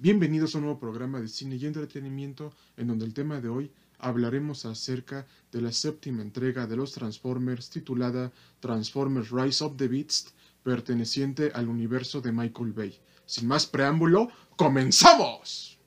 Bienvenidos a un nuevo programa de cine y entretenimiento en donde el tema de hoy hablaremos acerca de la séptima entrega de los Transformers titulada Transformers Rise of the Beast perteneciente al universo de Michael Bay. Sin más preámbulo, ¡comenzamos!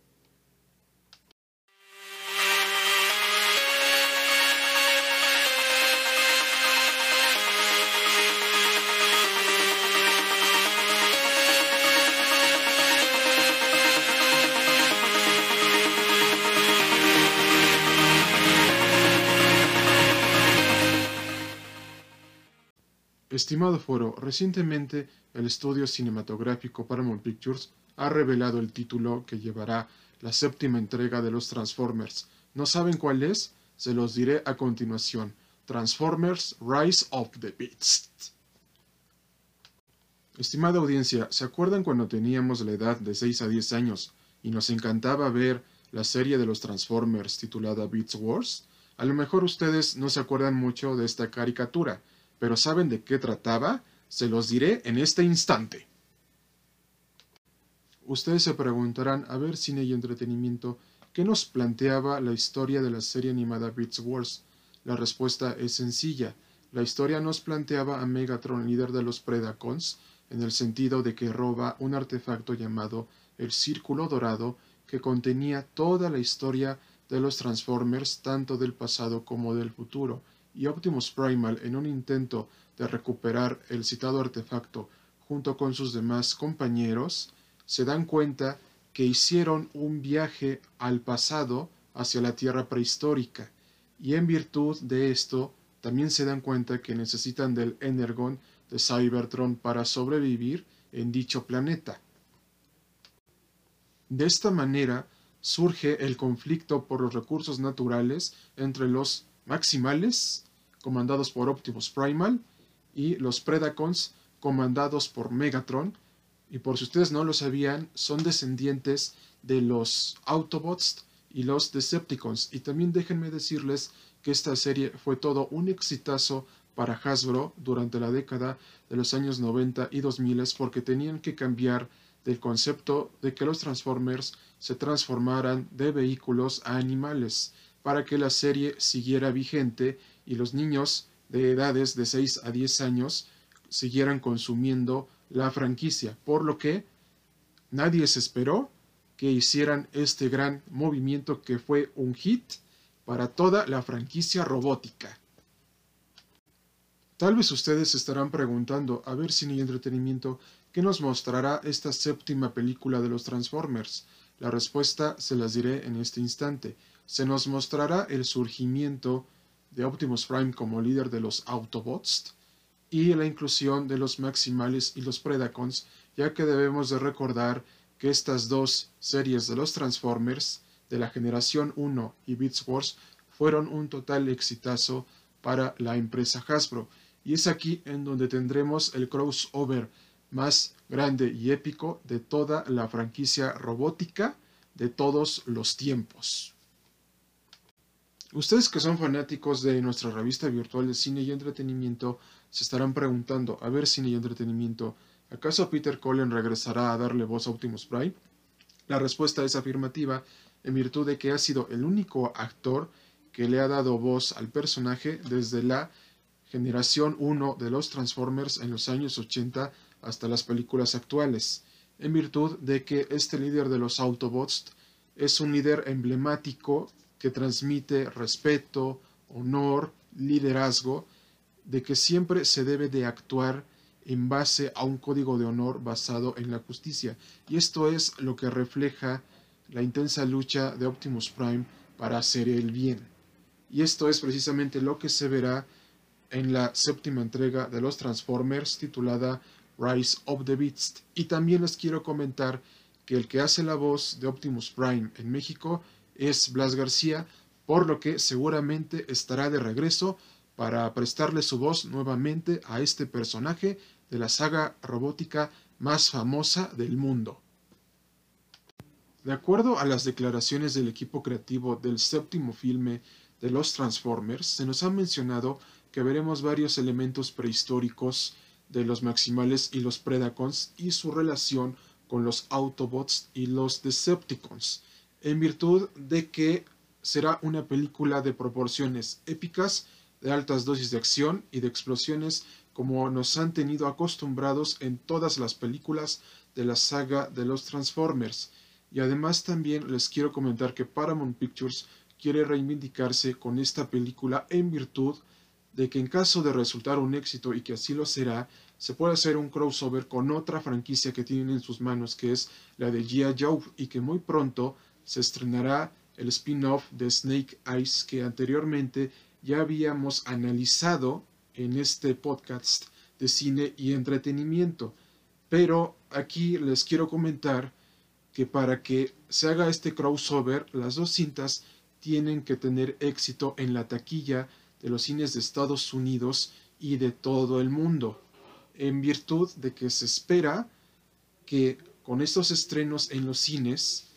Estimado foro, recientemente el estudio cinematográfico Paramount Pictures ha revelado el título que llevará la séptima entrega de los Transformers. ¿No saben cuál es? Se los diré a continuación. Transformers Rise of the Beast. Estimada audiencia, ¿se acuerdan cuando teníamos la edad de 6 a 10 años y nos encantaba ver la serie de los Transformers titulada Beats Wars? A lo mejor ustedes no se acuerdan mucho de esta caricatura, pero ¿saben de qué trataba? Se los diré en este instante. Ustedes se preguntarán, a ver, cine y entretenimiento, ¿qué nos planteaba la historia de la serie animada Beats Wars? La respuesta es sencilla. La historia nos planteaba a Megatron, líder de los Predacons, en el sentido de que roba un artefacto llamado el Círculo Dorado, que contenía toda la historia de los Transformers, tanto del pasado como del futuro, y Optimus Primal, en un intento de recuperar el citado artefacto junto con sus demás compañeros, se dan cuenta que hicieron un viaje al pasado hacia la Tierra prehistórica, y en virtud de esto también se dan cuenta que necesitan del Energon de Cybertron para sobrevivir en dicho planeta. De esta manera surge el conflicto por los recursos naturales entre los Maximales, comandados por Optimus Primal, y los Predacons, comandados por Megatron. Y por si ustedes no lo sabían, son descendientes de los Autobots y los Decepticons. Y también déjenme decirles que esta serie fue todo un exitazo para Hasbro durante la década de los años 90 y 2000 porque tenían que cambiar del concepto de que los Transformers se transformaran de vehículos a animales para que la serie siguiera vigente y los niños de edades de 6 a 10 años siguieran consumiendo la franquicia, por lo que nadie se esperó que hicieran este gran movimiento que fue un hit para toda la franquicia robótica. Tal vez ustedes estarán preguntando, a ver si hay entretenimiento, ¿qué nos mostrará esta séptima película de los Transformers? La respuesta se las diré en este instante se nos mostrará el surgimiento de Optimus Prime como líder de los Autobots y la inclusión de los Maximales y los Predacons, ya que debemos de recordar que estas dos series de los Transformers de la generación 1 y Beats Wars fueron un total exitazo para la empresa Hasbro. Y es aquí en donde tendremos el crossover más grande y épico de toda la franquicia robótica de todos los tiempos. Ustedes que son fanáticos de nuestra revista virtual de cine y entretenimiento se estarán preguntando, a ver cine y entretenimiento, ¿acaso Peter Cullen regresará a darle voz a Optimus Prime? La respuesta es afirmativa en virtud de que ha sido el único actor que le ha dado voz al personaje desde la generación 1 de los Transformers en los años 80 hasta las películas actuales, en virtud de que este líder de los Autobots es un líder emblemático que transmite respeto, honor, liderazgo, de que siempre se debe de actuar en base a un código de honor basado en la justicia. Y esto es lo que refleja la intensa lucha de Optimus Prime para hacer el bien. Y esto es precisamente lo que se verá en la séptima entrega de los Transformers titulada Rise of the Beast. Y también les quiero comentar que el que hace la voz de Optimus Prime en México es Blas García, por lo que seguramente estará de regreso para prestarle su voz nuevamente a este personaje de la saga robótica más famosa del mundo. De acuerdo a las declaraciones del equipo creativo del séptimo filme de los Transformers, se nos ha mencionado que veremos varios elementos prehistóricos de los Maximales y los Predacons y su relación con los Autobots y los Decepticons, en virtud de que será una película de proporciones épicas, de altas dosis de acción y de explosiones como nos han tenido acostumbrados en todas las películas de la saga de los Transformers. Y además también les quiero comentar que Paramount Pictures quiere reivindicarse con esta película en virtud de que en caso de resultar un éxito y que así lo será, se puede hacer un crossover con otra franquicia que tienen en sus manos, que es la de G.I. Joe, y que muy pronto se estrenará el spin-off de Snake Eyes que anteriormente ya habíamos analizado en este podcast de cine y entretenimiento. Pero aquí les quiero comentar que para que se haga este crossover, las dos cintas tienen que tener éxito en la taquilla de los cines de Estados Unidos y de todo el mundo, en virtud de que se espera que con estos estrenos en los cines,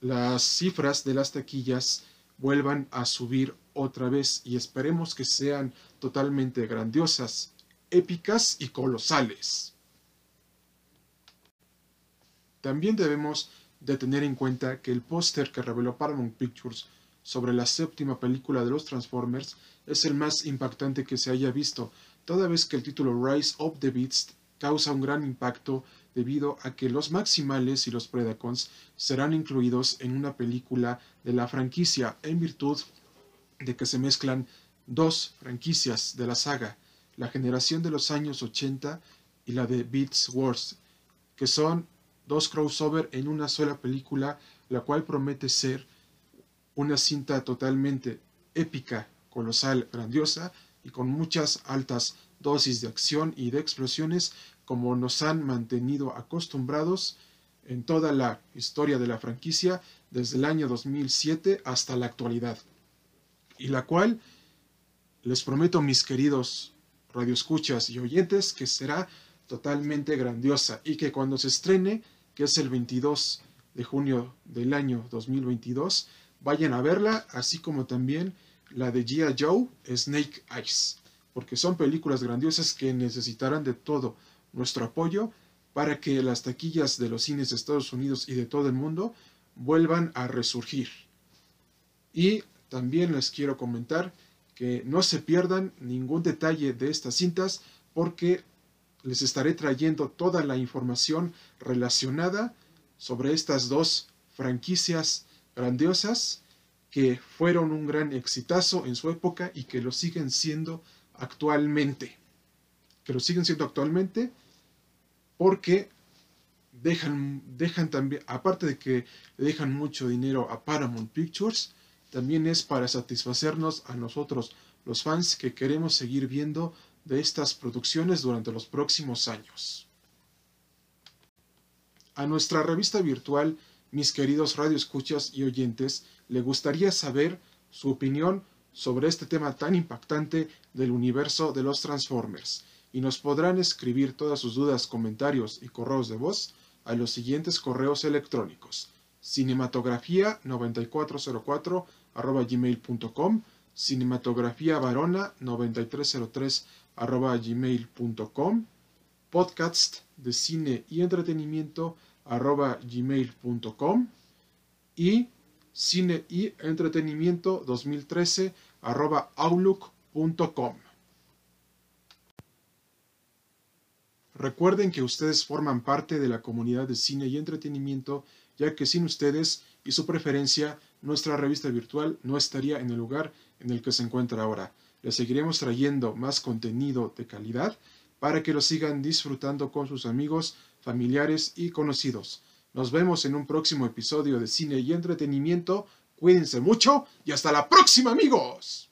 las cifras de las taquillas vuelvan a subir otra vez y esperemos que sean totalmente grandiosas, épicas y colosales. También debemos de tener en cuenta que el póster que reveló Paramount Pictures sobre la séptima película de los Transformers es el más impactante que se haya visto, toda vez que el título Rise of the Beast causa un gran impacto debido a que los Maximales y los Predacons serán incluidos en una película de la franquicia en virtud de que se mezclan dos franquicias de la saga, la generación de los años 80 y la de Beats Wars, que son dos crossover en una sola película, la cual promete ser una cinta totalmente épica, colosal, grandiosa y con muchas altas dosis de acción y de explosiones como nos han mantenido acostumbrados en toda la historia de la franquicia desde el año 2007 hasta la actualidad. Y la cual les prometo mis queridos radioescuchas y oyentes que será totalmente grandiosa y que cuando se estrene, que es el 22 de junio del año 2022, vayan a verla, así como también la de Gia Joe, Snake Eyes, porque son películas grandiosas que necesitarán de todo nuestro apoyo para que las taquillas de los cines de Estados Unidos y de todo el mundo vuelvan a resurgir. Y también les quiero comentar que no se pierdan ningún detalle de estas cintas porque les estaré trayendo toda la información relacionada sobre estas dos franquicias grandiosas que fueron un gran exitazo en su época y que lo siguen siendo actualmente. Que lo siguen siendo actualmente porque dejan, dejan también, aparte de que dejan mucho dinero a Paramount Pictures, también es para satisfacernos a nosotros, los fans que queremos seguir viendo de estas producciones durante los próximos años. A nuestra revista virtual, mis queridos radioescuchas y oyentes, le gustaría saber su opinión sobre este tema tan impactante del universo de los Transformers y nos podrán escribir todas sus dudas, comentarios y correos de voz a los siguientes correos electrónicos. cinematografía 9404 gmail.com cinematografía varona 9303 gmail.com podcast de cine y entretenimiento gmail.com y cine y entretenimiento 2013 outlook.com Recuerden que ustedes forman parte de la comunidad de cine y entretenimiento, ya que sin ustedes y su preferencia, nuestra revista virtual no estaría en el lugar en el que se encuentra ahora. Les seguiremos trayendo más contenido de calidad para que lo sigan disfrutando con sus amigos, familiares y conocidos. Nos vemos en un próximo episodio de cine y entretenimiento. Cuídense mucho y hasta la próxima amigos.